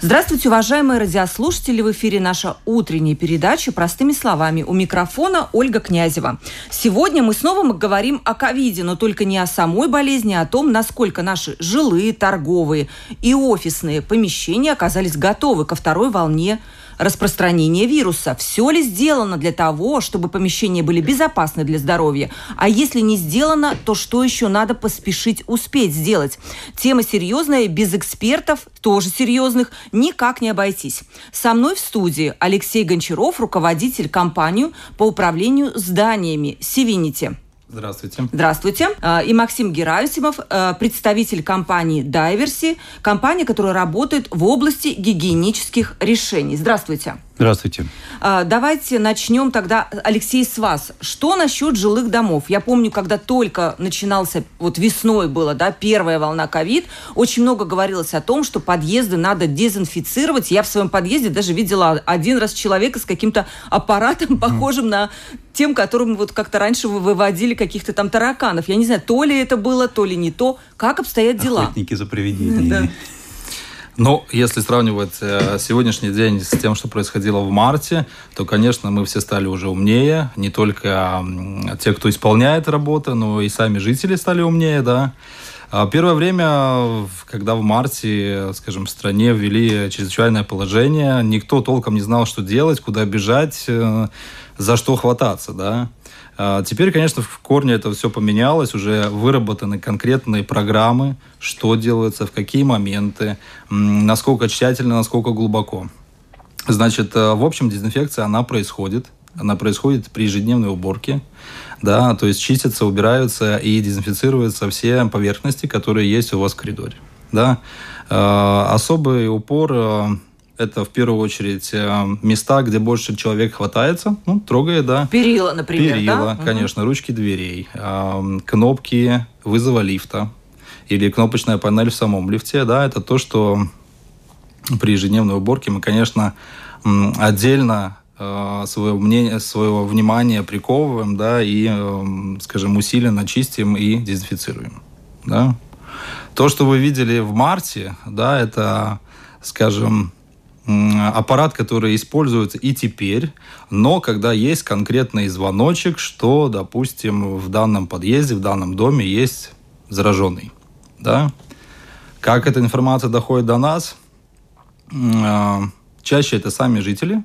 Здравствуйте, уважаемые радиослушатели! В эфире наша утренняя передача «Простыми словами». У микрофона Ольга Князева. Сегодня мы снова говорим о ковиде, но только не о самой болезни, а о том, насколько наши жилые, торговые и офисные помещения оказались готовы ко второй волне распространения вируса. Все ли сделано для того, чтобы помещения были безопасны для здоровья? А если не сделано, то что еще надо поспешить успеть сделать? Тема серьезная, без экспертов, тоже серьезных, никак не обойтись. Со мной в студии Алексей Гончаров, руководитель компании по управлению зданиями «Севинити». Здравствуйте. Здравствуйте. А, и Максим Герасимов, а, представитель компании Дайверси, компания, которая работает в области гигиенических решений. Здравствуйте. Здравствуйте. А, давайте начнем тогда, Алексей, с вас. Что насчет жилых домов? Я помню, когда только начинался, вот весной было, да, первая волна ковид, очень много говорилось о том, что подъезды надо дезинфицировать. Я в своем подъезде даже видела один раз человека с каким-то аппаратом, похожим на тем, которым вот как-то раньше вы выводили каких-то там тараканов. Я не знаю, то ли это было, то ли не то. Как обстоят дела? Охотники за привидениями. Ну, если сравнивать э, сегодняшний день с тем, что происходило в марте, то, конечно, мы все стали уже умнее. Не только э, те, кто исполняет работу, но и сами жители стали умнее, да. А первое время, когда в марте, скажем, в стране ввели чрезвычайное положение, никто толком не знал, что делать, куда бежать, э, за что хвататься, да. А, теперь, конечно, в корне это все поменялось, уже выработаны конкретные программы, что делается, в какие моменты, насколько тщательно, насколько глубоко. Значит, э, в общем, дезинфекция, она происходит. Она происходит при ежедневной уборке. Да, то есть чистятся, убираются и дезинфицируются все поверхности, которые есть у вас в коридоре. Да. Э, особый упор э, это в первую очередь э, места, где больше человек хватается, ну, трогает, да. Перила, например, Перила, да? конечно, угу. ручки дверей, кнопки вызова лифта или кнопочная панель в самом лифте, да, это то, что при ежедневной уборке мы, конечно, отдельно э, своего мнения, своего внимания приковываем, да, и, скажем, усиленно чистим и дезинфицируем, да. То, что вы видели в марте, да, это, скажем, аппарат, который используется и теперь, но когда есть конкретный звоночек, что, допустим, в данном подъезде, в данном доме есть зараженный. Да? Как эта информация доходит до нас? А, чаще это сами жители,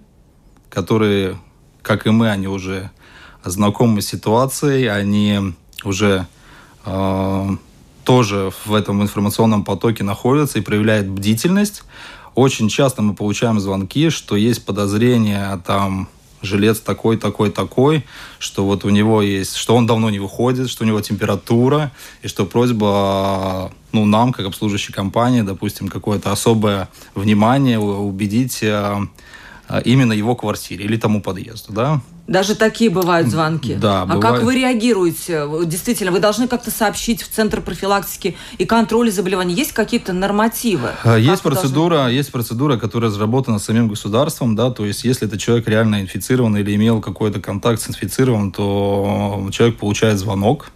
которые, как и мы, они уже знакомы с ситуацией, они уже э, тоже в этом информационном потоке находятся и проявляют бдительность. Очень часто мы получаем звонки, что есть подозрение там жилец такой, такой, такой, что вот у него есть, что он давно не выходит, что у него температура, и что просьба, ну, нам, как обслуживающей компании, допустим, какое-то особое внимание убедить э, именно его квартире или тому подъезду, да. Даже такие бывают звонки. Да, а бывает. как вы реагируете? Действительно, вы должны как-то сообщить в Центр профилактики и контроля заболеваний. Есть какие-то нормативы? А, есть процедура, должны... есть процедура, которая разработана самим государством, да, то есть если этот человек реально инфицирован или имел какой-то контакт с инфицированным, то человек получает звонок,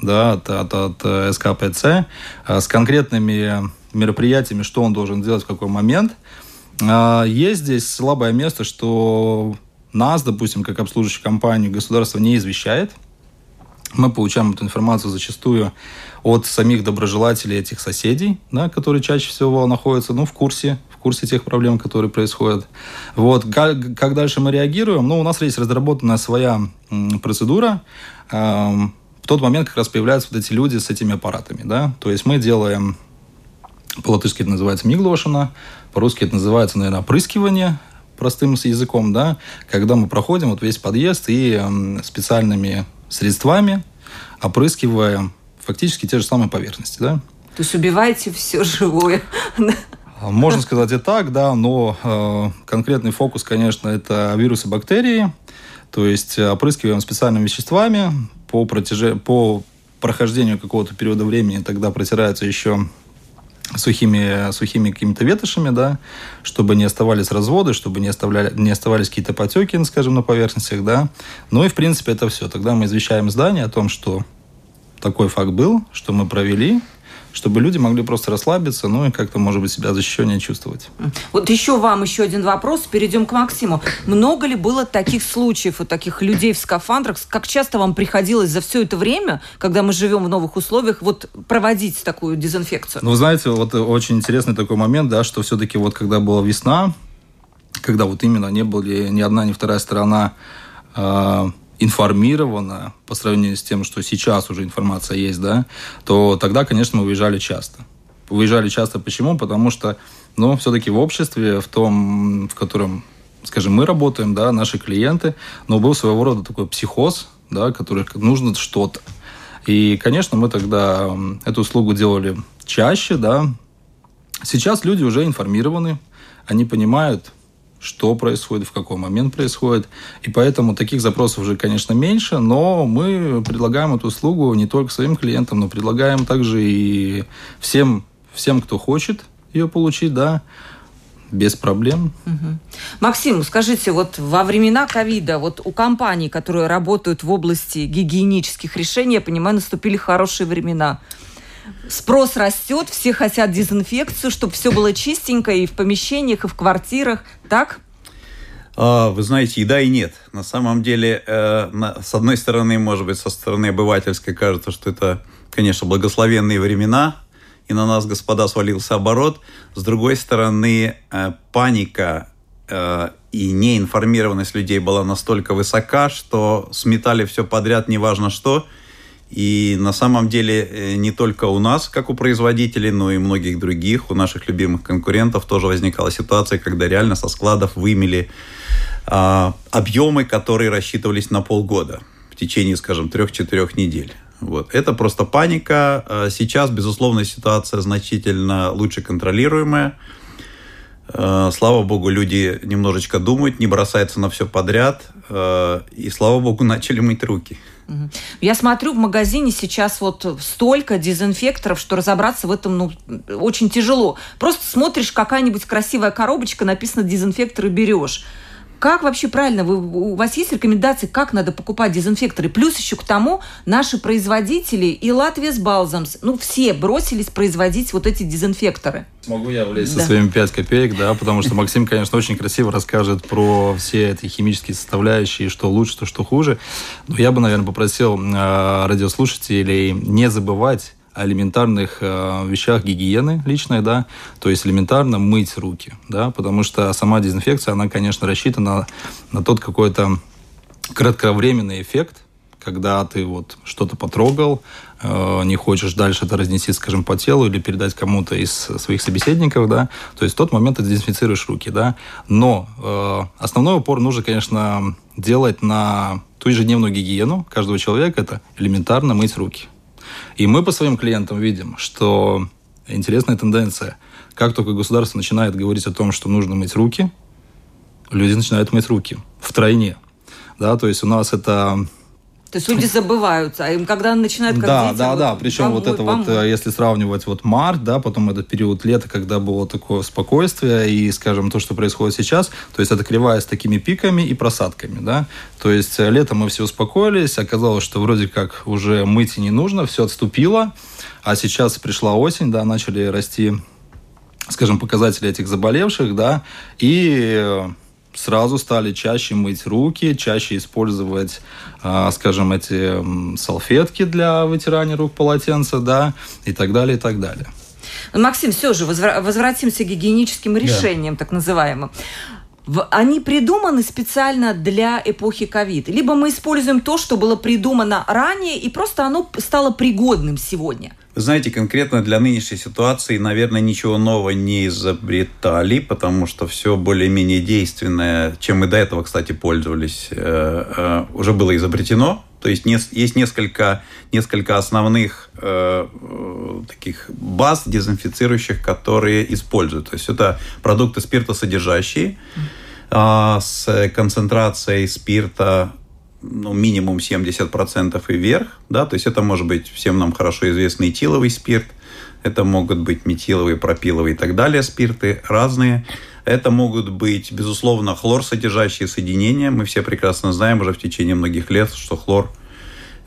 да, от, от, от э, СКПЦ э, с конкретными мероприятиями, что он должен делать в какой момент. А, есть здесь слабое место, что нас, допустим, как обслуживающую компанию, государство не извещает. Мы получаем эту информацию зачастую от самих доброжелателей этих соседей, да, которые чаще всего находятся ну, в курсе в курсе тех проблем, которые происходят. Вот. Как, как дальше мы реагируем? Ну, у нас есть разработанная своя процедура. Эм, в тот момент как раз появляются вот эти люди с этими аппаратами. Да? То есть мы делаем, по-латышски это называется миглошина, по-русски это называется, наверное, опрыскивание простым языком, да, когда мы проходим вот весь подъезд и э, специальными средствами опрыскиваем фактически те же самые поверхности, да. То есть убиваете все живое. Можно сказать и так, да, но э, конкретный фокус, конечно, это вирусы, бактерии. То есть опрыскиваем специальными веществами по, протяже... по прохождению какого-то периода времени, тогда протираются еще сухими, сухими какими-то ветошами, да, чтобы не оставались разводы, чтобы не, оставляли, не оставались какие-то потеки, скажем, на поверхностях, да. Ну и, в принципе, это все. Тогда мы извещаем здание о том, что такой факт был, что мы провели, чтобы люди могли просто расслабиться, ну и как-то, может быть, себя защищеннее чувствовать. Вот еще вам еще один вопрос, перейдем к Максиму. Много ли было таких случаев, вот таких людей в скафандрах? Как часто вам приходилось за все это время, когда мы живем в новых условиях, вот проводить такую дезинфекцию? Ну, вы знаете, вот очень интересный такой момент, да, что все-таки вот когда была весна, когда вот именно не были ни одна, ни вторая сторона э, информирована по сравнению с тем, что сейчас уже информация есть, да, то тогда, конечно, мы выезжали часто. Выезжали часто почему? Потому что, ну, все-таки в обществе, в том, в котором, скажем, мы работаем, да, наши клиенты, но был своего рода такой психоз, да, который нужно что-то. И, конечно, мы тогда эту услугу делали чаще, да. Сейчас люди уже информированы, они понимают, что происходит, в какой момент происходит. И поэтому таких запросов уже, конечно, меньше, но мы предлагаем эту услугу не только своим клиентам, но предлагаем также и всем, всем кто хочет ее получить, да, без проблем. Угу. Максим, скажите, вот во времена ковида, вот у компаний, которые работают в области гигиенических решений, я понимаю, наступили хорошие времена спрос растет, все хотят дезинфекцию, чтобы все было чистенько и в помещениях, и в квартирах, так? А, вы знаете, и да, и нет. На самом деле, э, с одной стороны, может быть, со стороны обывательской кажется, что это, конечно, благословенные времена, и на нас, господа, свалился оборот. С другой стороны, э, паника э, и неинформированность людей была настолько высока, что сметали все подряд, неважно что – и на самом деле э, не только у нас, как у производителей, но и многих других, у наших любимых конкурентов тоже возникала ситуация, когда реально со складов вымели а, объемы, которые рассчитывались на полгода в течение, скажем, трех-четырех недель. Вот. Это просто паника. А сейчас, безусловно, ситуация значительно лучше контролируемая. А, слава богу, люди немножечко думают, не бросаются на все подряд. И, слава богу, начали мыть руки. Я смотрю, в магазине сейчас вот столько дезинфекторов, что разобраться в этом ну, очень тяжело. Просто смотришь, какая-нибудь красивая коробочка, написано дезинфектор и берешь. Как вообще правильно? Вы, у вас есть рекомендации, как надо покупать дезинфекторы? Плюс еще к тому наши производители и Латвия с Балзамс, ну все бросились производить вот эти дезинфекторы. Могу я влезть да. со своими 5 копеек, да, потому что Максим, конечно, очень красиво расскажет про все эти химические составляющие, что лучше, что, что хуже. Но я бы, наверное, попросил э, радиослушателей не забывать элементарных э, вещах гигиены личной, да, то есть элементарно мыть руки, да, потому что сама дезинфекция, она, конечно, рассчитана на тот какой-то кратковременный эффект, когда ты вот что-то потрогал, э, не хочешь дальше это разнести, скажем, по телу или передать кому-то из своих собеседников, да, то есть в тот момент ты дезинфицируешь руки, да, но э, основной упор нужно, конечно, делать на ту ежедневную гигиену каждого человека, это элементарно мыть руки. И мы по своим клиентам видим, что интересная тенденция. Как только государство начинает говорить о том, что нужно мыть руки, люди начинают мыть руки в тройне. Да, то есть у нас это то есть люди забываются, а им когда начинают как Да, дети, да, вот, да. Причем вот это помой. вот, э, если сравнивать вот март, да, потом этот период лета, когда было такое спокойствие и, скажем, то, что происходит сейчас, то есть это кривая с такими пиками и просадками, да. То есть э, летом мы все успокоились, оказалось, что вроде как уже мыть и не нужно, все отступило, а сейчас пришла осень, да, начали расти, скажем, показатели этих заболевших, да, и э, сразу стали чаще мыть руки, чаще использовать, а, скажем, эти салфетки для вытирания рук полотенца, да, и так далее, и так далее. Максим, все же возвратимся к гигиеническим решениям, да. так называемым они придуманы специально для эпохи ковид. Либо мы используем то, что было придумано ранее, и просто оно стало пригодным сегодня. Знаете, конкретно для нынешней ситуации, наверное, ничего нового не изобретали, потому что все более-менее действенное, чем мы до этого, кстати, пользовались, э, э, уже было изобретено. То есть есть несколько, несколько основных э, таких баз дезинфицирующих, которые используют. То есть это продукты спиртосодержащие э, с концентрацией спирта ну, минимум 70% и вверх. Да? То есть это может быть всем нам хорошо известный этиловый спирт – Это могут быть метиловые, пропиловые и так далее спирты разные. Это могут быть, безусловно, хлор содержащие соединения. Мы все прекрасно знаем уже в течение многих лет, что хлор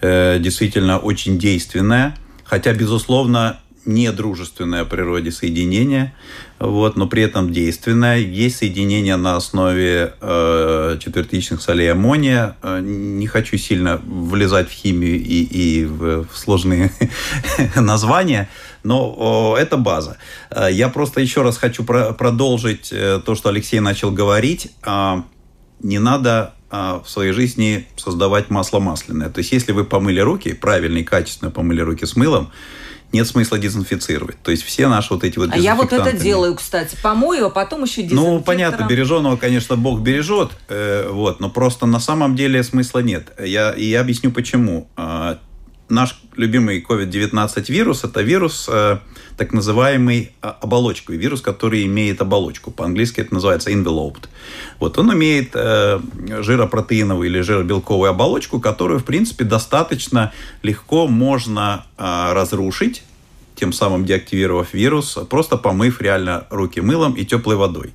э, действительно очень действенное. Хотя, безусловно, недружественное природе соединение, вот, но при этом действенное. Есть соединение на основе э, четвертичных солей аммония. Э, не хочу сильно влезать в химию и, и в, сложные названия, но это база. Э, я просто еще раз хочу про продолжить э, то, что Алексей начал говорить. Э, не надо в своей жизни создавать масло масляное. То есть, если вы помыли руки, правильно и качественно помыли руки с мылом, нет смысла дезинфицировать. То есть все наши вот эти вот А я вот это делаю, кстати. Помою, а потом еще дезинфектором. Ну, понятно, береженого, конечно, Бог бережет, э, вот, но просто на самом деле смысла нет. Я, и я объясню почему. Наш любимый COVID-19 вирус – это вирус, э, так называемый э, оболочкой. Вирус, который имеет оболочку. По-английски это называется enveloped. Вот он имеет э, жиропротеиновую или жиробелковую оболочку, которую, в принципе, достаточно легко можно разрушить, тем самым деактивировав вирус, просто помыв реально руки мылом и теплой водой.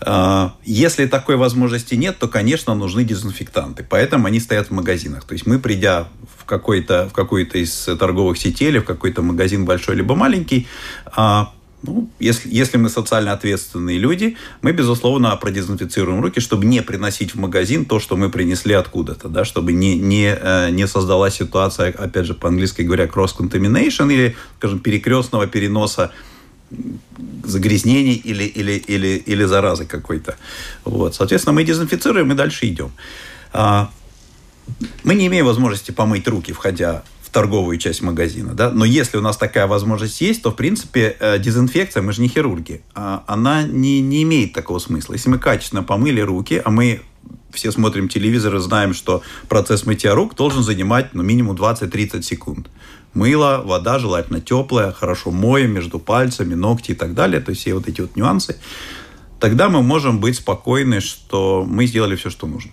Э, если такой возможности нет, то, конечно, нужны дезинфектанты. Поэтому они стоят в магазинах. То есть мы, придя в какой-то в какой-то из торговых сетей или в какой-то магазин большой либо маленький, а, ну, если, если мы социально ответственные люди, мы, безусловно, продезинфицируем руки, чтобы не приносить в магазин то, что мы принесли откуда-то, да, чтобы не, не, э, не создалась ситуация, опять же, по-английски говоря, cross-contamination или, скажем, перекрестного переноса загрязнений или, или, или, или заразы какой-то. Вот. Соответственно, мы дезинфицируем и дальше идем. А, мы не имеем возможности помыть руки, входя в торговую часть магазина, да, но если у нас такая возможность есть, то, в принципе, э, дезинфекция, мы же не хирурги, а она не, не имеет такого смысла. Если мы качественно помыли руки, а мы все смотрим телевизор и знаем, что процесс мытья рук должен занимать ну, минимум 20-30 секунд. Мыло, вода желательно теплая, хорошо моем между пальцами, ногти и так далее, то есть все вот эти вот нюансы. Тогда мы можем быть спокойны, что мы сделали все, что нужно.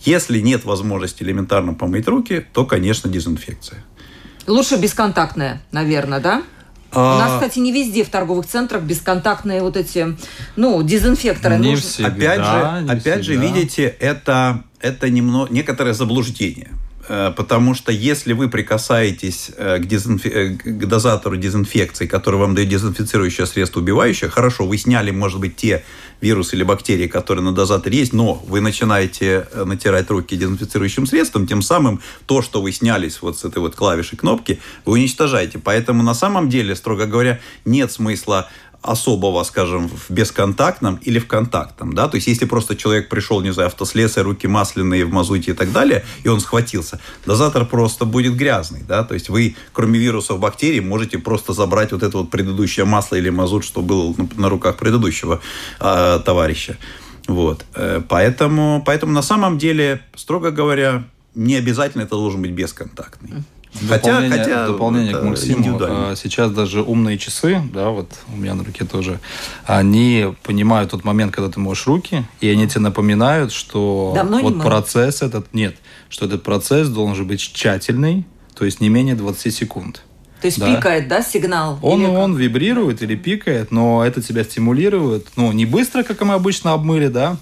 Если нет возможности элементарно помыть руки, то, конечно, дезинфекция. Лучше бесконтактная, наверное, да? А... У нас, кстати, не везде в торговых центрах бесконтактные вот эти, ну, дезинфекторы. Не нужно... всегда, опять же, не опять всегда. же, видите, это, это немного, некоторое заблуждение. Э, потому что если вы прикасаетесь э, к, дезинфи... Э, к дозатору дезинфекции, который вам дает дезинфицирующее средство убивающее, хорошо, вы сняли, может быть, те вирусы или бактерии, которые на дозаторе есть, но вы начинаете натирать руки дезинфицирующим средством, тем самым то, что вы снялись вот с этой вот клавиши кнопки, вы уничтожаете. Поэтому на самом деле, строго говоря, нет смысла особого, скажем, в бесконтактном или в контактном, да, то есть если просто человек пришел, не знаю, автослесарь, руки масляные в мазуте и так далее, и он схватился, дозатор просто будет грязный, да, то есть вы, кроме вирусов, бактерий, можете просто забрать вот это вот предыдущее масло или мазут, что было на руках предыдущего э, товарища, вот, э, поэтому, поэтому на самом деле, строго говоря, не обязательно это должен быть бесконтактный. Хотя, хотя дополнение к Максиму, а, сейчас даже умные часы, да, вот у меня на руке тоже, они понимают тот момент, когда ты моешь руки, и они тебе напоминают, что Давно вот процесс этот, нет, что этот процесс должен быть тщательный, то есть не менее 20 секунд. То есть да. пикает, да, сигнал? Он, или он вибрирует или пикает, но это тебя стимулирует. Ну, не быстро, как мы обычно обмыли, да,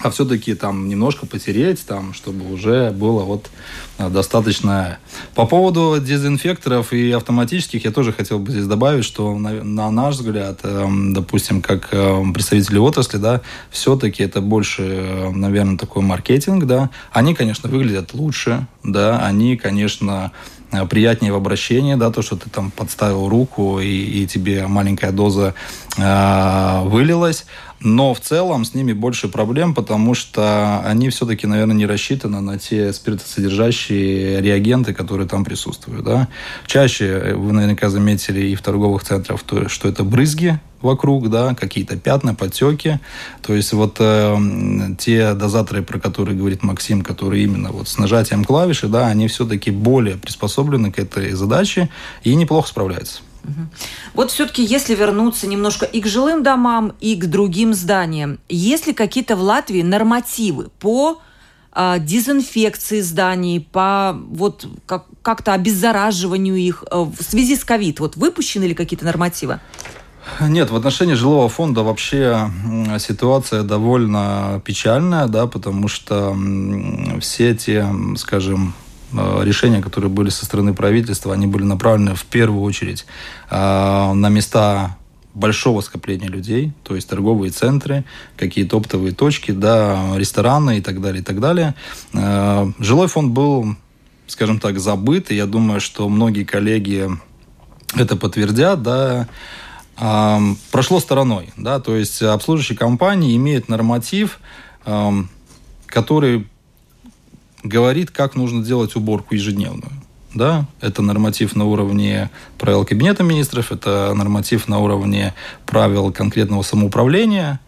а все-таки там немножко потереть, там, чтобы уже было вот э, достаточно. По поводу дезинфекторов и автоматических я тоже хотел бы здесь добавить, что на, на наш взгляд, эм, допустим, как эм, представители отрасли, да, все-таки это больше, э, наверное, такой маркетинг, да. Они, конечно, выглядят лучше, да, они, конечно, приятнее в обращении, да, то, что ты там подставил руку и, и тебе маленькая доза э, вылилась. Но в целом с ними больше проблем, потому что они все-таки, наверное, не рассчитаны на те спиртосодержащие реагенты, которые там присутствуют. Да? Чаще э, вы наверняка заметили и в торговых центрах, что это брызги вокруг, да, какие-то пятна, подтеки. То есть вот э, те дозаторы, про которые говорит Максим, которые именно вот с нажатием клавиши, да, они все-таки более приспособлены к этой задаче и неплохо справляются. Вот все-таки, если вернуться немножко и к жилым домам, и к другим зданиям, есть ли какие-то в Латвии нормативы по а, дезинфекции зданий, по вот как, как-то обеззараживанию их в связи с ковид? Вот выпущены ли какие-то нормативы? Нет, в отношении жилого фонда вообще ситуация довольно печальная, да, потому что все эти, скажем, э, решения, которые были со стороны правительства, они были направлены в первую очередь э, на места большого скопления людей, то есть торговые центры, какие-то оптовые точки, да, рестораны и так далее, и так далее. Э, жилой фонд был, скажем так, забыт, и я думаю, что многие коллеги это подтвердят, да, прошло стороной. Да? То есть обслуживающие компании имеют норматив, который говорит, как нужно делать уборку ежедневную. Да? Это норматив на уровне правил Кабинета министров, это норматив на уровне правил конкретного самоуправления.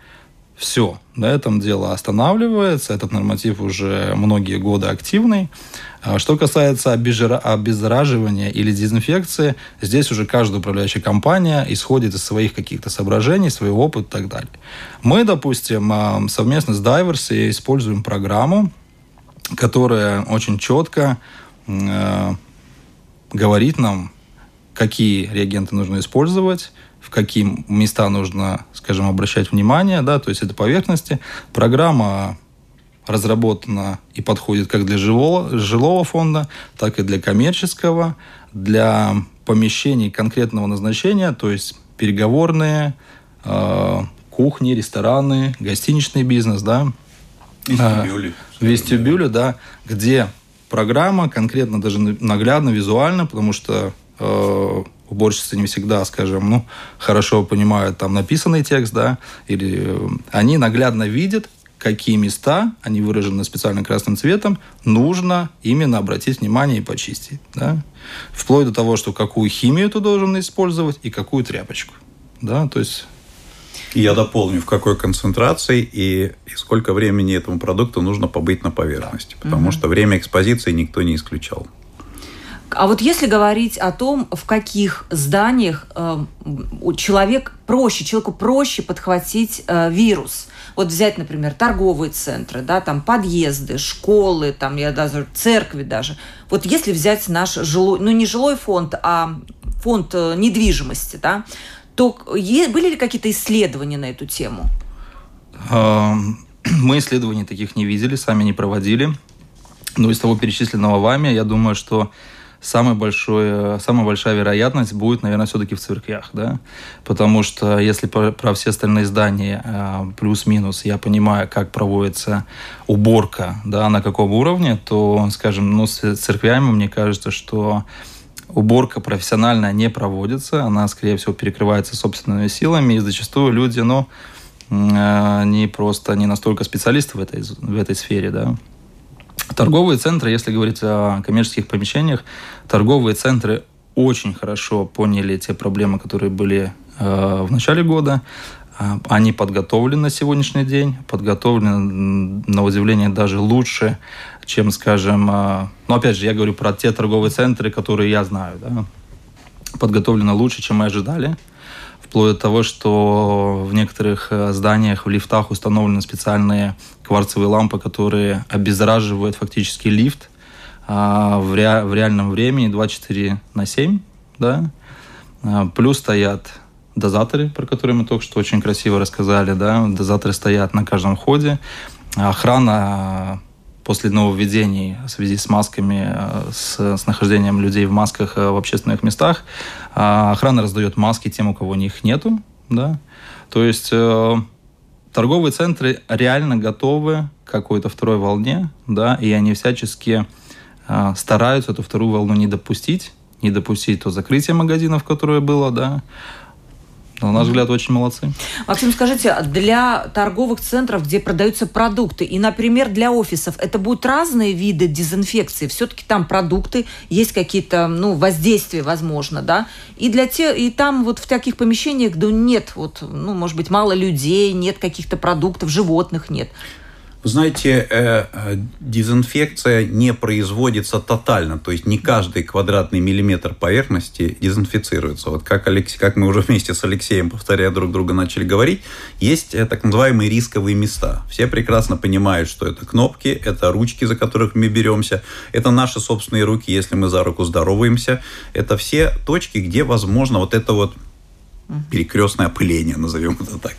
Все, на этом дело останавливается. Этот норматив уже многие годы активный. А что касается обеззараживания или дезинфекции, здесь уже каждая управляющая компания исходит из своих каких-то соображений, своего опыта и так далее. Мы, допустим, а, совместно с Diversy используем программу, которая очень четко э, говорит нам, какие реагенты нужно использовать, в какие места нужно, скажем, обращать внимание, да, то есть это поверхности. Программа разработана и подходит как для жилого, жилого фонда, так и для коммерческого, для помещений конкретного назначения, то есть переговорные, э, кухни, рестораны, гостиничный бизнес, да. Вестибюли. Э, вестибюли, да, где программа конкретно даже наглядно, визуально, потому что э, уборщицы не всегда, скажем, ну, хорошо понимают там написанный текст, да, или э, они наглядно видят, какие места, они выражены специально красным цветом, нужно именно обратить внимание и почистить. Да? Вплоть до того, что какую химию ты должен использовать и какую тряпочку. Да? То есть я дополню, в какой концентрации и, и сколько времени этому продукту нужно побыть на поверхности. Потому угу. что время экспозиции никто не исключал. А вот если говорить о том, в каких зданиях э, человек проще, человеку проще подхватить э, вирус. Вот взять, например, торговые центры, да, там подъезды, школы, там я даже церкви даже. Вот если взять наш жилой, ну не жилой фонд, а фонд э, недвижимости, да, то были ли какие-то исследования на эту тему? Мы исследований таких не видели, сами не проводили. Но из того перечисленного вами, я думаю, что самая, большой, самая большая вероятность будет, наверное, все-таки в церквях, да, потому что если про, про все остальные здания э, плюс-минус я понимаю, как проводится уборка, да, на каком уровне, то, скажем, ну, с церквями мне кажется, что уборка профессиональная не проводится, она, скорее всего, перекрывается собственными силами, и зачастую люди, ну, э, они просто не настолько специалисты в этой, в этой сфере, да, Торговые центры, если говорить о коммерческих помещениях, торговые центры очень хорошо поняли те проблемы, которые были э, в начале года. Э, они подготовлены на сегодняшний день, подготовлены, на удивление, даже лучше, чем, скажем... Э, ну, опять же, я говорю про те торговые центры, которые я знаю. Да? Подготовлены лучше, чем мы ожидали вплоть до того, что в некоторых э, зданиях, в лифтах установлены специальные кварцевые лампы, которые обеззараживают фактически лифт а, в, ре, в реальном времени 24 на 7, да. А, плюс стоят дозаторы, про которые мы только что очень красиво рассказали, да. Дозаторы стоят на каждом входе. Охрана после нововведений в связи с масками, э, с, с нахождением людей в масках в общественных местах. А охрана раздает маски тем, у кого них нету. Да? То есть э, торговые центры реально готовы к какой-то второй волне, да, и они всячески э, стараются эту вторую волну не допустить, не допустить то закрытие магазинов, которое было, да, на наш взгляд, очень молодцы. Максим, скажите, для торговых центров, где продаются продукты, и, например, для офисов, это будут разные виды дезинфекции? Все-таки там продукты, есть какие-то ну, воздействия, возможно, да? И, для те, и там вот в таких помещениях, где нет, вот, ну, может быть, мало людей, нет каких-то продуктов, животных нет. Вы знаете, э, э, дезинфекция не производится тотально, то есть не каждый квадратный миллиметр поверхности дезинфицируется. Вот как, Алексей, как мы уже вместе с Алексеем, повторяя друг друга, начали говорить, есть э, так называемые рисковые места. Все прекрасно понимают, что это кнопки, это ручки, за которых мы беремся, это наши собственные руки, если мы за руку здороваемся. Это все точки, где возможно вот это вот перекрестное опыление, назовем это так,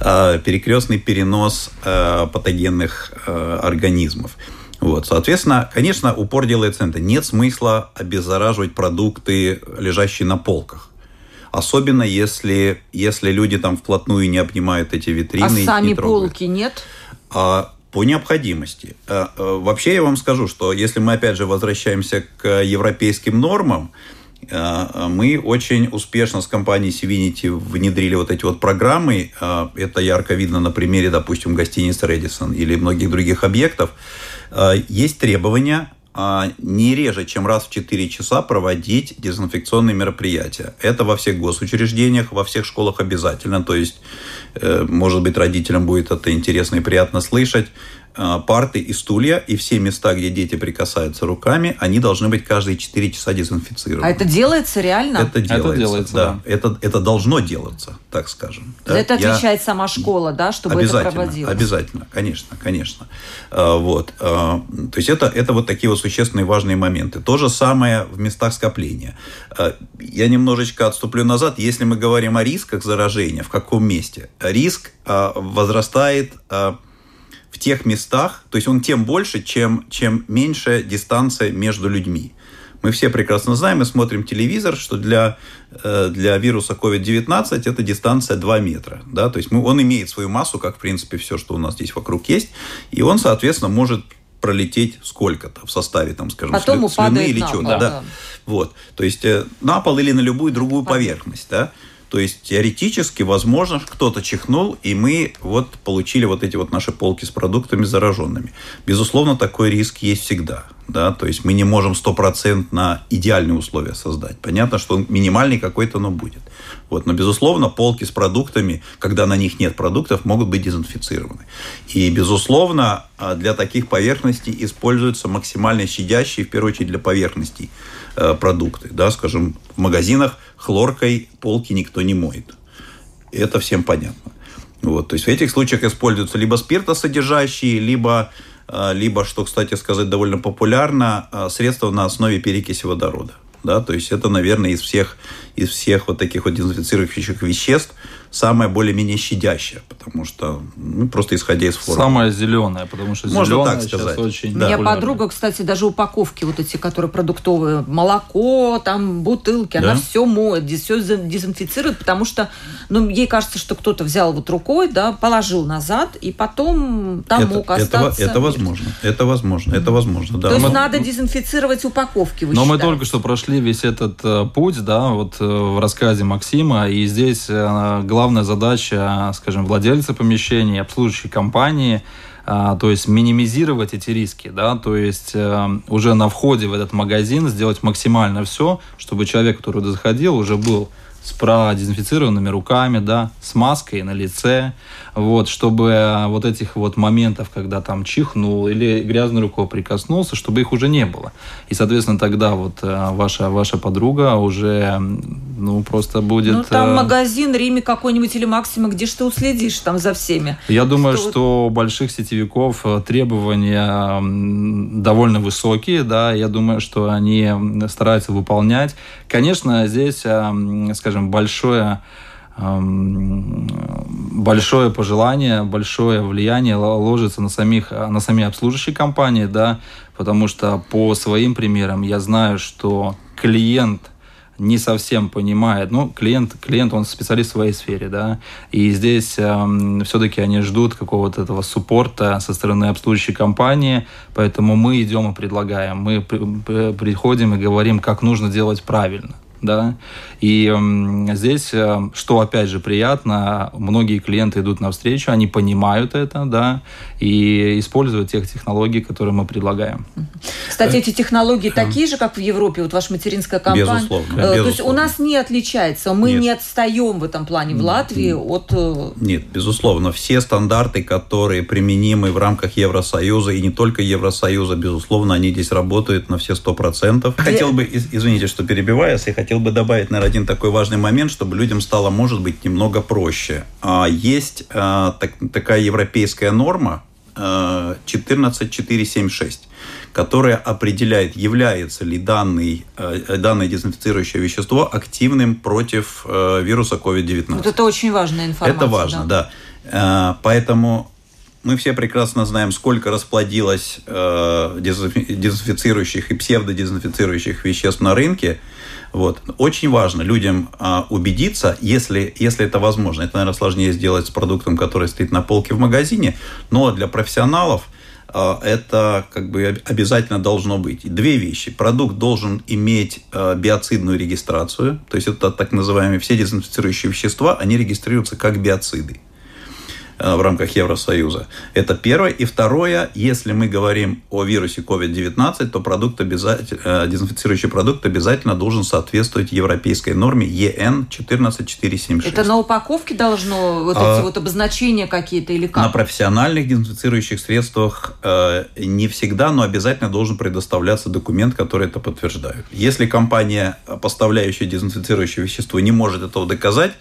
а, перекрестный перенос а, патогенных а, организмов. Вот, соответственно, конечно, упор делается на это. Нет смысла обеззараживать продукты, лежащие на полках. Особенно если, если люди там вплотную не обнимают эти витрины. А сами полки нет? А, по необходимости. Вообще я вам скажу, что если мы опять же возвращаемся к европейским нормам, а, мы очень успешно с компанией Сивинити внедрили вот эти вот программы. А, это ярко видно на примере, допустим, гостиницы Редисон или многих других объектов. А, есть требования не реже, чем раз в 4 часа проводить дезинфекционные мероприятия. Это во всех госучреждениях, во всех школах обязательно. То есть, э, может быть, родителям будет это интересно и приятно слышать. Э, парты и стулья, и все места, где дети прикасаются руками, они должны быть каждые 4 часа дезинфицированы. А это делается реально? Это делается, это делается да. да. Это, это должно делаться, так скажем. Да? Это отвечает Я... сама школа, да, чтобы это проводилось? Обязательно, конечно, конечно. Э, вот. Э, то есть это, это вот такие вот существенные важные моменты. То же самое в местах скопления. Я немножечко отступлю назад. Если мы говорим о рисках заражения, в каком месте? Риск возрастает в тех местах, то есть он тем больше, чем, чем меньше дистанция между людьми. Мы все прекрасно знаем, мы смотрим телевизор, что для, э, для вируса COVID-19 это дистанция 2 метра. Да? То есть мы, он имеет свою массу, как в принципе все, что у нас здесь вокруг есть, и он, соответственно, может пролететь сколько-то в составе, там, скажем, Потом слюны или чего-то. Да. Да. Вот. То есть э, на пол или на любую другую поверхность. Да? То есть теоретически, возможно, кто-то чихнул, и мы вот получили вот эти вот наши полки с продуктами зараженными. Безусловно, такой риск есть всегда. Да? То есть мы не можем стопроцентно идеальные условия создать. Понятно, что минимальный какой-то, но будет. Вот. Но, безусловно, полки с продуктами, когда на них нет продуктов, могут быть дезинфицированы. И, безусловно, а, для таких поверхностей используются максимально щадящие, в первую очередь, для поверхностей Э, продукты. Да, скажем, в магазинах хлоркой полки никто не моет. Это всем понятно. Вот, то есть в этих случаях используются либо спиртосодержащие, либо, либо, что, кстати сказать, довольно популярно, э, средства на основе перекиси водорода. Да, то есть это, наверное, из всех, из всех вот таких вот дезинфицирующих веществ самое более-менее щадящее, потому что ну, просто исходя из формы. Самое зеленое, потому что Можно зеленое так сказать. очень... У меня подруга, кстати, даже упаковки вот эти, которые продуктовые, молоко, там, бутылки, да? она все моет, все дезинфицирует, потому что, ну, ей кажется, что кто-то взял вот рукой, да, положил назад, и потом там это, мог остаться. Это, это возможно, это возможно, это возможно, да. То есть мы... надо дезинфицировать упаковки, вы Но считаете? мы только что прошли весь этот э, путь, да, вот э, в рассказе Максима, и здесь э, главное главная задача, скажем, владельца помещения, обслуживающей компании, а, то есть минимизировать эти риски, да, то есть э, уже на входе в этот магазин сделать максимально все, чтобы человек, который заходил, уже был с продезинфицированными руками, да, с маской на лице, вот, чтобы э, вот этих вот моментов, когда там чихнул или грязной рукой прикоснулся, чтобы их уже не было. И, соответственно, тогда вот э, ваша, ваша подруга уже, ну, просто будет... Ну, там э... магазин, Риме какой-нибудь или Максима, где ты уследишь там за всеми? Я думаю, что, что у больших сетевиков требования довольно высокие, да, я думаю, что они стараются выполнять. Конечно, здесь, скажем, большое большое пожелание, большое влияние ложится на самих, на сами обслуживающие компании, да, потому что по своим примерам я знаю, что клиент не совсем понимает, ну, клиент, клиент, он специалист в своей сфере, да, и здесь э, все-таки они ждут какого-то этого суппорта со стороны обслуживающей компании, поэтому мы идем и предлагаем, мы при, приходим и говорим, как нужно делать правильно, да. И здесь, э, что опять же приятно, многие клиенты идут навстречу, они понимают это, да, и используют тех технологий, которые мы предлагаем. Кстати, эти технологии такие же, как в Европе, вот ваша материнская компания. Безусловно. Э, То есть безусловно. у нас не отличается, мы Нет. не отстаем в этом плане в Латвии от... э, Нет, безусловно, все стандарты, которые применимы в рамках Евросоюза и не только Евросоюза, безусловно, они здесь работают на все 100%. Хотел бы, из- извините, что перебиваю, я хотел бы добавить, наверное, один такой важный момент, чтобы людям стало, может быть, немного проще. А, Есть так- такая европейская норма а, 14476, которая определяет, является ли данный, э, данное дезинфицирующее вещество активным против э, вируса COVID-19. Вот это очень важная информация. Это важно, да. Э, Поэтому мы все прекрасно знаем, сколько расплодилось э, дезинфи- дезинфицирующих и псевдодезинфицирующих веществ на рынке. Вот. Очень важно людям а, убедиться, если, если это возможно. Это, наверное, сложнее сделать с продуктом, который стоит на полке в магазине, но для профессионалов а, это как бы об- обязательно должно быть. Две вещи. Продукт должен иметь а, биоцидную регистрацию, то есть это так называемые все дезинфицирующие вещества, они регистрируются как биоциды в рамках Евросоюза. Это первое. И второе, если мы говорим о вирусе COVID-19, то продукт обязательно, дезинфицирующий продукт обязательно должен соответствовать европейской норме ЕН 14476. Это на упаковке должно вот А, эти вот обозначения какие-то или как? На профессиональных дезинфицирующих средствах э, не всегда, но обязательно должен предоставляться документ, который это подтверждает. Если компания, поставляющая дезинфицирующее вещество, не может этого доказать,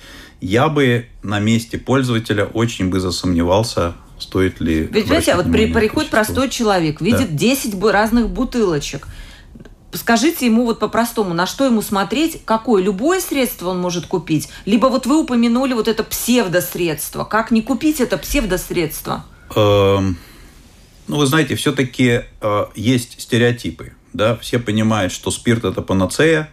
я бы на месте пользователя очень бы засомневался, стоит ли... Ведь, понимаете, обращать вот при, приходит простой человек, видит 10 бу- разных бутылочек. Скажите ему вот по-простому, на что ему смотреть, какое любое средство он может купить, либо вот вы упомянули вот это псевдосредство. Как не купить это псевдосредство? Эм, Ну, вы знаете, все-таки э, есть стереотипы. Да? Все понимают, что спирт – это панацея.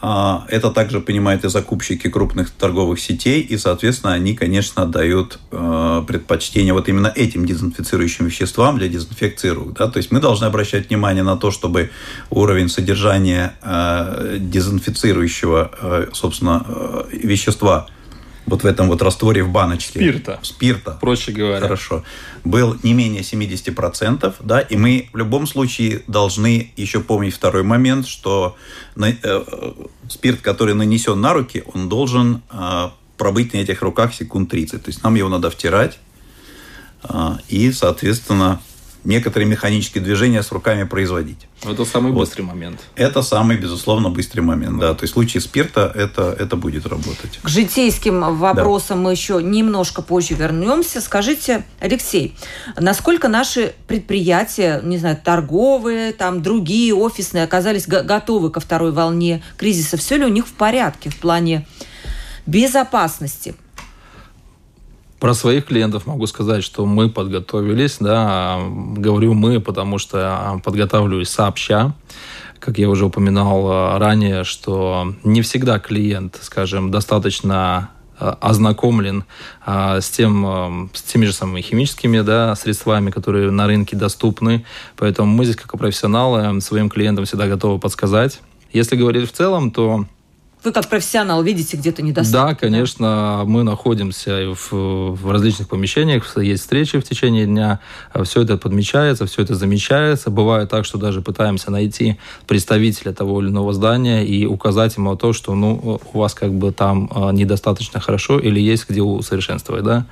А, Это также понимают и закупщики крупных торговых сетей, и, соответственно, они, конечно, отдают э, предпочтение вот именно этим дезинфицирующим веществам для дезинфекции рук. Да? То есть мы должны обращать внимание на то, чтобы уровень содержания э, дезинфицирующего, э, собственно, вещества вот в этом вот растворе в баночке. Спирта. Спирта. Проще говоря. Хорошо. Был не менее 70%, да, и мы в любом случае должны еще помнить второй момент, что на- э, э, спирт, который нанесен на руки, он должен э, пробыть на этих руках секунд 30. То есть нам его надо втирать, э, и, соответственно, некоторые механические движения с руками производить. Это самый Вот. быстрый момент. Это самый, безусловно, быстрый момент, да. То есть в случае спирта это, это будет работать. К житейским вопросам мы еще немножко позже вернемся. Скажите, Алексей, насколько наши предприятия, не знаю, торговые, там другие, офисные, оказались го- готовы ко второй волне кризиса? Все ли у них в порядке в плане безопасности? Про своих клиентов могу сказать, что мы подготовились, да, говорю мы, потому что подготавливаюсь сообща. Как я уже упоминал э, ранее, что не всегда клиент, скажем, достаточно э, ознакомлен а, с, тем, с теми же самыми химическими да, средствами, которые на рынке доступны. Поэтому мы здесь, как профессионалы, своим клиентам всегда готовы подсказать. Если говорить в целом, то Вы как профессионал видите где-то недостатки? да, конечно, мы находимся в, в различных помещениях, есть встречи в течение дня, все это подмечается, все это замечается. Бывает так, что даже пытаемся найти представителя того или иного здания и указать ему то, что ну, у вас как бы там э, недостаточно хорошо или есть где усовершенствовать. Да?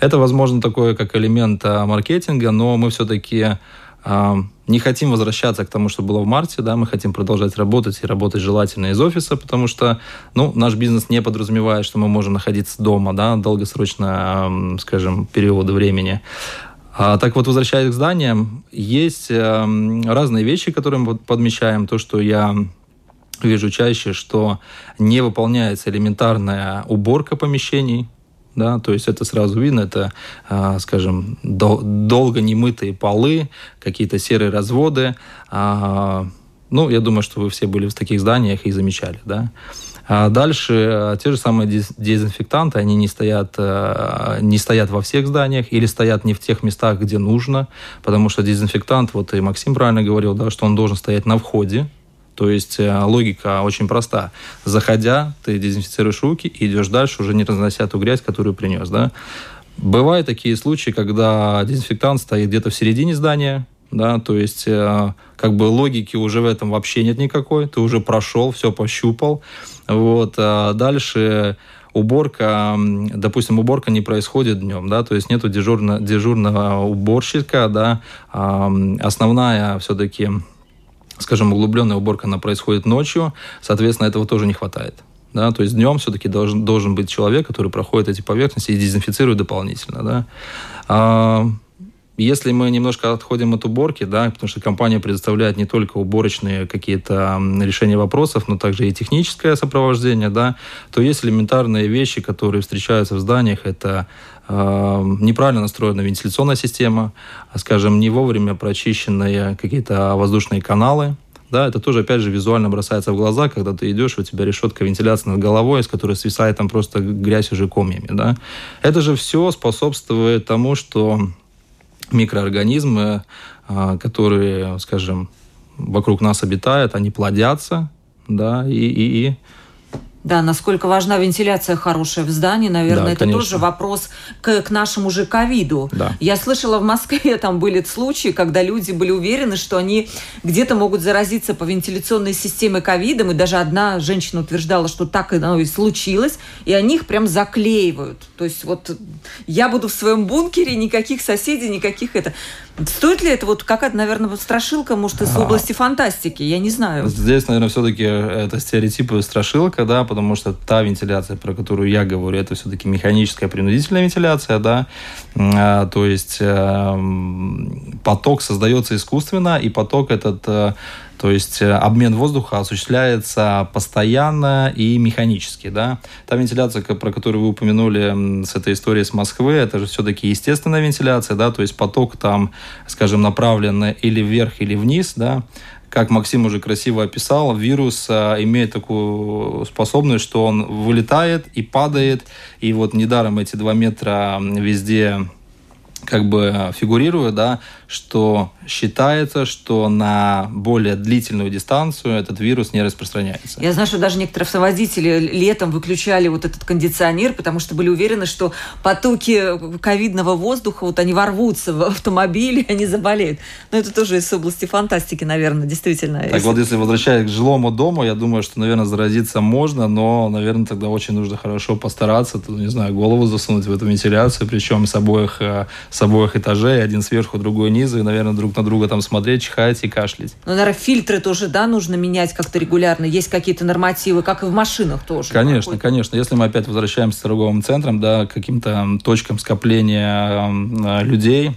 Это, возможно, такое как элемент э, маркетинга, но мы все-таки не хотим возвращаться к тому, что было в марте, да, мы хотим продолжать работать и работать желательно из офиса, потому что, ну, наш бизнес не подразумевает, что мы можем находиться дома, да, долгосрочно, скажем, периоды времени. А, так вот, возвращаясь к зданиям, есть эм, разные вещи, которые мы подмечаем. То, что я вижу чаще, что не выполняется элементарная уборка помещений, да, то есть это сразу видно, это, а, скажем, дол- долго немытые полы, какие-то серые разводы. А, ну, я думаю, что вы все были в таких зданиях и замечали, да. А дальше те же самые дез- дезинфектанты, они не стоят, не стоят во всех зданиях или стоят не в тех местах, где нужно, потому что дезинфектант, вот и Максим правильно говорил, да, что он должен стоять на входе, то есть э, логика очень проста. Заходя, ты дезинфицируешь руки и идешь дальше, уже не разнося ту грязь, которую принес. Да? Бывают такие случаи, когда дезинфектант стоит где-то в середине здания, да, то есть э, как бы логики уже в этом вообще нет никакой, ты уже прошел, все пощупал, вот, а дальше уборка, допустим, уборка не происходит днем, да, то есть нету дежурно, дежурного уборщика, да, основная все-таки скажем, углубленная уборка, она происходит ночью, соответственно, этого тоже не хватает. Да, то есть днем все-таки должен, должен быть человек, который проходит эти поверхности и дезинфицирует дополнительно. Да. А, если мы немножко отходим от уборки, да, потому что компания предоставляет не только уборочные какие-то решения вопросов, но также и техническое сопровождение, да, то есть элементарные вещи, которые встречаются в зданиях, это неправильно настроена вентиляционная система, скажем, не вовремя прочищенные какие-то воздушные каналы, да, это тоже, опять же, визуально бросается в глаза, когда ты идешь, у тебя решетка вентиляции над головой, из которой свисает там просто грязь уже комьями, да. Это же все способствует тому, что микроорганизмы, а, которые, скажем, вокруг нас обитают, они плодятся, да, и, и, и да, насколько важна вентиляция хорошая в здании, наверное, да, это конечно. тоже вопрос к, к нашему же ковиду. Да. Я слышала, в Москве там были случаи, когда люди были уверены, что они где-то могут заразиться по вентиляционной системе ковидом, и даже одна женщина утверждала, что так оно и случилось, и они их прям заклеивают. То есть вот я буду в своем бункере, никаких соседей, никаких это. Стоит ли это вот какая-то, наверное, страшилка, может, из а. области фантастики? Я не знаю. Здесь, наверное, все-таки это стереотипы страшилка, да, потому что та вентиляция, про которую я говорю, это все-таки механическая принудительная вентиляция, да, а, то есть э, поток создается искусственно, и поток этот э, то есть э, обмен воздуха осуществляется постоянно и механически. Да? Та вентиляция, про которую вы упомянули с этой историей с Москвы, это же все-таки естественная вентиляция, да? то есть поток там, скажем, направлен или вверх, или вниз, да? как Максим уже красиво описал, вирус а, имеет такую способность, что он вылетает и падает. И вот недаром эти два метра везде как бы фигурируют, да, что считается, что на более длительную дистанцию этот вирус не распространяется. Я знаю, что даже некоторые автоводители летом выключали вот этот кондиционер, потому что были уверены, что потоки ковидного воздуха, вот они ворвутся в автомобиль, и они заболеют. Но это тоже из области фантастики, наверное, действительно. Так если... вот, если возвращаясь к жилому дому, я думаю, что, наверное, заразиться можно, но, наверное, тогда очень нужно хорошо постараться, то, не знаю, голову засунуть в эту вентиляцию, причем с обоих, э, с обоих этажей, один сверху, другой низ снизу, и, наверное, друг на друга там смотреть, чихать и кашлять. Ну, наверное, фильтры тоже, да, нужно менять как-то регулярно. Есть какие-то нормативы, как и в машинах тоже. Конечно, конечно. Если мы опять возвращаемся к торговым центрам, да, к каким-то точкам скопления э, людей,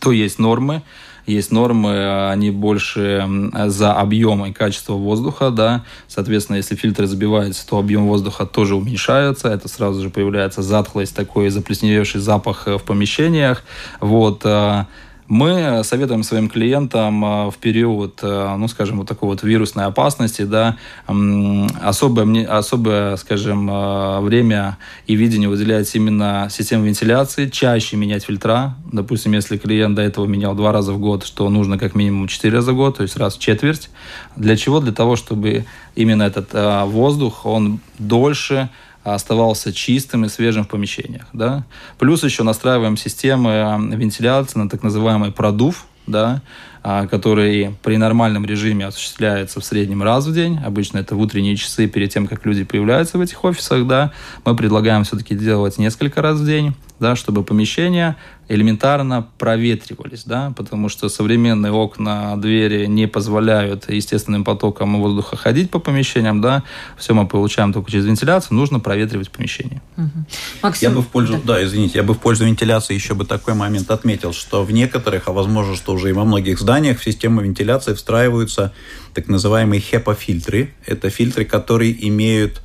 то есть нормы, есть нормы, они больше за объем и качество воздуха, да, соответственно, если фильтры забиваются, то объем воздуха тоже уменьшается, это сразу же появляется затхлость, такой заплесневевший запах э, в помещениях, вот, э, мы советуем своим клиентам э, в период, э, ну, скажем, вот такой вот вирусной опасности, да, особое, особое, скажем, э, время и видение выделять именно систему вентиляции, чаще менять фильтра. Допустим, если клиент до этого менял два раза в год, что нужно как минимум четыре раза в год, то есть раз в четверть. Для чего? Для того, чтобы именно этот воздух, он дольше оставался чистым и свежим в помещениях. Да? Плюс еще настраиваем системы вентиляции на так называемый продув, да, а, который при нормальном режиме осуществляется в среднем раз в день. Обычно это в утренние часы перед тем, как люди появляются в этих офисах. Да. Мы предлагаем все-таки делать несколько раз в день, да, чтобы помещения элементарно проветривались, да, потому что современные окна, двери не позволяют естественным потоком воздуха ходить по помещениям, да, все мы получаем только через вентиляцию, нужно проветривать помещение. Угу. Максим, я бы в пользу, да. да, извините, я бы в пользу вентиляции еще бы такой момент отметил, что в некоторых, а возможно, что уже и во многих зданиях в систему вентиляции встраиваются так называемые HEPA-фильтры. Это фильтры, которые имеют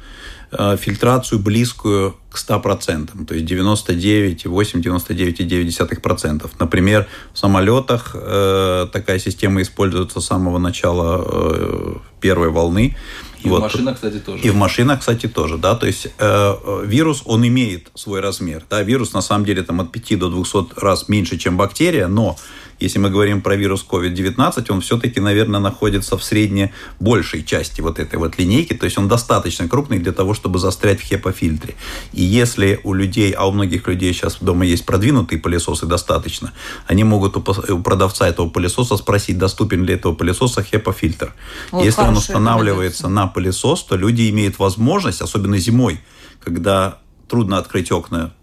э, фильтрацию близкую к 100%, то есть 99,8-99,9%. Например, в самолетах э, такая система используется с самого начала э, первой волны. И вот. в машинах, кстати, тоже. И в машинах, кстати, тоже, да. То есть э, вирус, он имеет свой размер. Да, вирус на самом деле там от 5 до 200 раз меньше, чем бактерия, но если мы говорим про вирус COVID-19, он все-таки, наверное, находится в средне большей части вот этой вот линейки, то есть он достаточно крупный для того, чтобы застрять в хепа-фильтре. И если у людей, а у многих людей сейчас дома есть продвинутые пылесосы достаточно, они могут у продавца этого пылесоса спросить, доступен ли этого пылесоса хепа-фильтр. Вот если он устанавливается на пылесос, то люди имеют возможность, особенно зимой, когда трудно открыть окна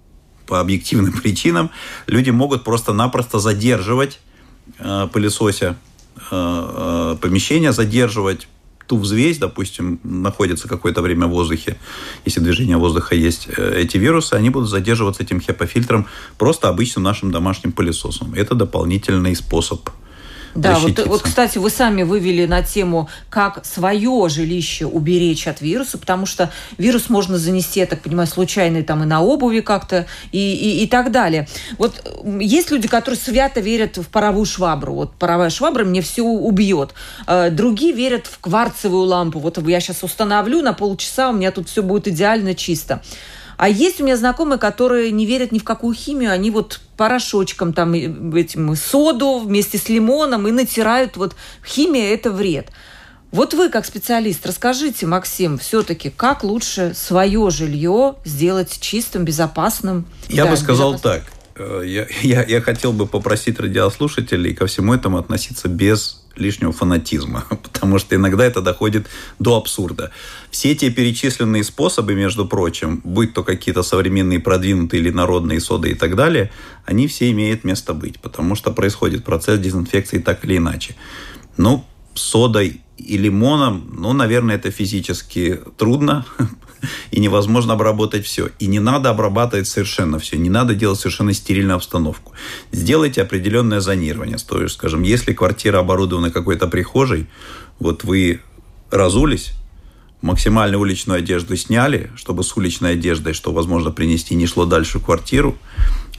по объективным причинам, люди могут просто-напросто задерживать э, пылесося э, э, помещение, задерживать ту взвесь, допустим, находится какое-то время в воздухе, если движение воздуха есть, э, эти вирусы, они будут задерживаться этим хепофильтром просто обычным нашим домашним пылесосом. Это дополнительный способ да, вот, вот, кстати, вы сами вывели на тему, как свое жилище уберечь от вируса, потому что вирус можно занести, я так понимаю, случайно там и на обуви как-то, и, и, и так далее. Вот есть люди, которые свято верят в паровую швабру. Вот паровая швабра мне все убьет. Э, другие верят в кварцевую лампу. Вот я сейчас установлю на полчаса, у меня тут все будет идеально чисто. А есть у меня знакомые, которые не верят ни в какую химию, они вот порошочком там этим соду вместе с лимоном и натирают. Вот химия – это вред. Вот вы, как специалист, расскажите, Максим, все-таки, как лучше свое жилье сделать чистым, безопасным? Я да, бы сказал безопасным. так. Э, я, я, я хотел бы попросить радиослушателей ко всему этому относиться без лишнего фанатизма, потому что иногда это доходит до абсурда. Все те перечисленные способы, между прочим, будь то какие-то современные продвинутые или народные соды и так далее, они все имеют место быть, потому что происходит процесс дезинфекции так или иначе. Ну, содой и лимоном, ну, наверное, это физически трудно, и невозможно обработать все. И не надо обрабатывать совершенно все, не надо делать совершенно стерильную обстановку. Сделайте определенное зонирование. То есть, скажем, если квартира оборудована какой-то прихожей, вот вы разулись, максимально уличную одежду сняли, чтобы с уличной одеждой, что возможно принести, не шло дальше в квартиру.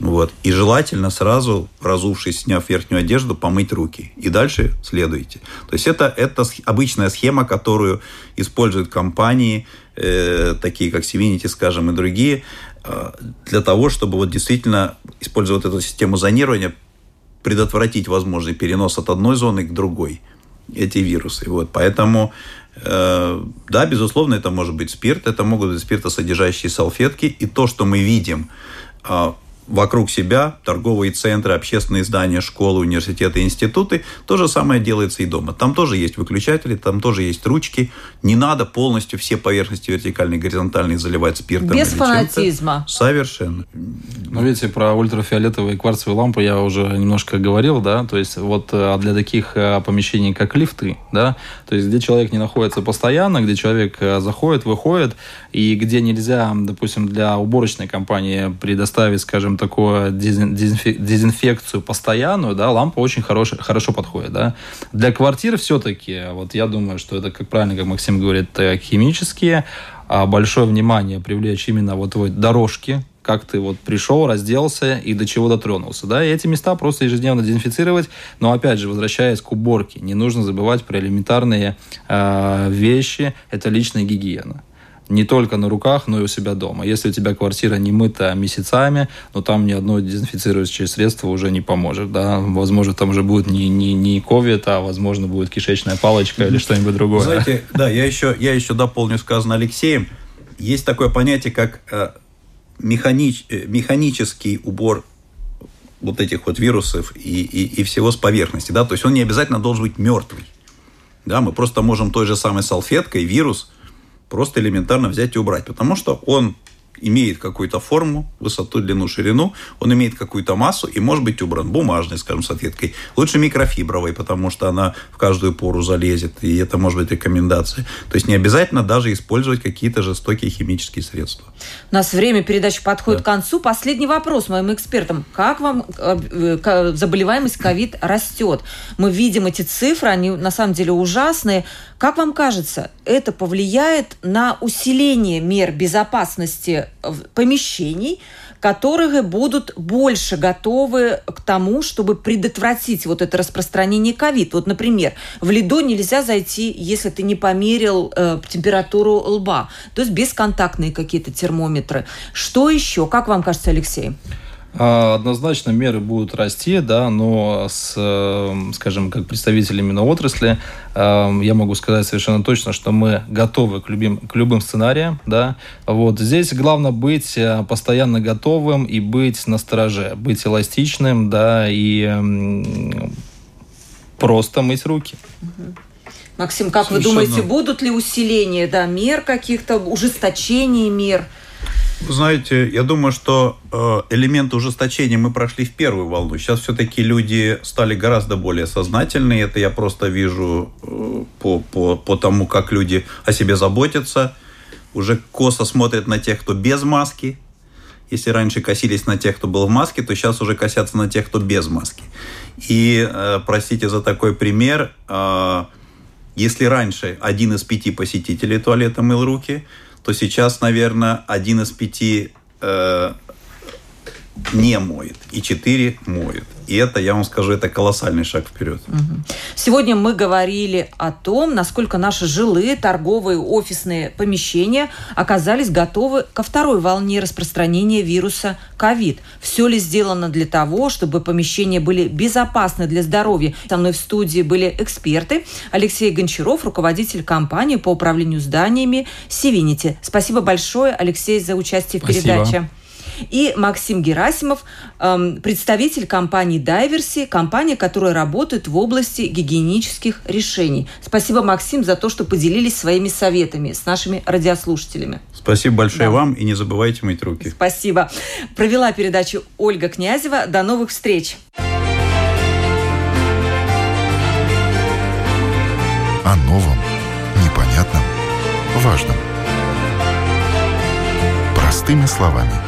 Вот. И желательно сразу, разувшись, сняв верхнюю одежду, помыть руки. И дальше следуйте. То есть это, это обычная схема, которую используют компании, э, такие как Sevinity, скажем, и другие, э, для того, чтобы вот действительно использовать эту систему зонирования, предотвратить возможный перенос от одной зоны к другой эти вирусы. Вот. Поэтому Э, да, безусловно, это может быть спирт, это могут быть спиртосодержащие салфетки. И то, что мы видим а, вокруг себя торговые центры, общественные здания, школы, университеты, институты. То же самое делается и дома. Там тоже есть выключатели, там тоже есть ручки. Не надо полностью все поверхности вертикальные, горизонтальные заливать спиртом. Без фанатизма. Совершенно. Ну, видите, про ультрафиолетовые кварцевые лампы я уже немножко говорил, да, то есть вот э, а для таких э, помещений, как лифты, да, то есть где человек не находится постоянно, где человек э, заходит, выходит, и где нельзя, допустим, для уборочной компании предоставить, скажем, такую дезинфекцию постоянную, да, лампа очень хорош, хорошо подходит, да. Для квартир все-таки, вот я думаю, что это, как правильно, как Максим говорит, э, химические, а большое внимание привлечь именно вот в дорожки, как ты вот пришел, разделся и до чего дотронулся. Да? И эти места просто ежедневно дезинфицировать. Но опять же, возвращаясь к уборке, не нужно забывать про элементарные э, вещи. Это личная гигиена не только на руках, но и у себя дома. Если у тебя квартира не мыта месяцами, но там ни одно дезинфицирующее средство уже не поможет. Да? Возможно, там уже будет не, не, не COVID, а возможно будет кишечная палочка или что-нибудь другое. Знаете, да, я еще, я еще дополню сказано Алексеем. Есть такое понятие, как э, механич, э, механический убор вот этих вот вирусов и, и, и всего с поверхности. Да? То есть он не обязательно должен быть мертвый. Да? Мы просто можем той же самой салфеткой вирус просто элементарно взять и убрать, потому что он имеет какую-то форму, высоту, длину, ширину, он имеет какую-то массу и может быть убран бумажной, скажем, салфеткой. Лучше микрофибровой, потому что она в каждую пору залезет, и это может быть рекомендация. То есть не обязательно даже использовать какие-то жестокие химические средства. У нас время передачи подходит да. к концу. Последний вопрос моим экспертам. Как вам э, заболеваемость ковид растет? Мы видим эти цифры, они на самом деле ужасные. Как вам кажется, это повлияет на усиление мер безопасности помещений, которые будут больше готовы к тому, чтобы предотвратить вот это распространение ковид. Вот, например, в Лидо нельзя зайти, если ты не померил э, температуру лба, то есть бесконтактные какие-то термометры. Что еще? Как вам кажется, Алексей? А, однозначно меры будут расти, да, но с, эм, скажем, как представитель именно отрасли, эм, я могу сказать совершенно точно, что мы готовы к, любим, к любым сценариям, да. Вот здесь главное быть э, постоянно готовым и быть на стороже, быть эластичным, да, и просто мыть руки. Максим, как Совершенно. вы думаете, будут ли усиления да, мер каких-то, ужесточение мер? Знаете, я думаю, что э, элемент ужесточения мы прошли в первую волну. Сейчас все-таки люди стали гораздо более сознательные. Это я просто вижу э, по, по, по тому, как люди о себе заботятся. Уже косо смотрят на тех, кто без маски. Если раньше косились на тех, кто был в маске, то сейчас уже косятся на тех, кто без маски. И, э, простите за такой пример, если раньше один из пяти посетителей туалета мыл руки – то сейчас, наверное, один из пяти э, не моет, и четыре моют. И это, я вам скажу, это колоссальный шаг вперед. Сегодня мы говорили о том, насколько наши жилые, торговые, офисные помещения оказались готовы ко второй волне распространения вируса ковид. Все ли сделано для того, чтобы помещения были безопасны для здоровья? Со мной в студии были эксперты. Алексей Гончаров, руководитель компании по управлению зданиями Сивинити. Спасибо большое, Алексей, за участие в Спасибо. передаче и Максим Герасимов, эм, представитель компании Дайверси, компания, которая работает в области гигиенических решений. Спасибо, Максим, за то, что поделились своими советами с нашими радиослушателями. Спасибо большое да. вам и не забывайте мыть руки. Спасибо. Провела передачу Ольга Князева. До новых встреч. О новом, непонятном, важном. Простыми словами –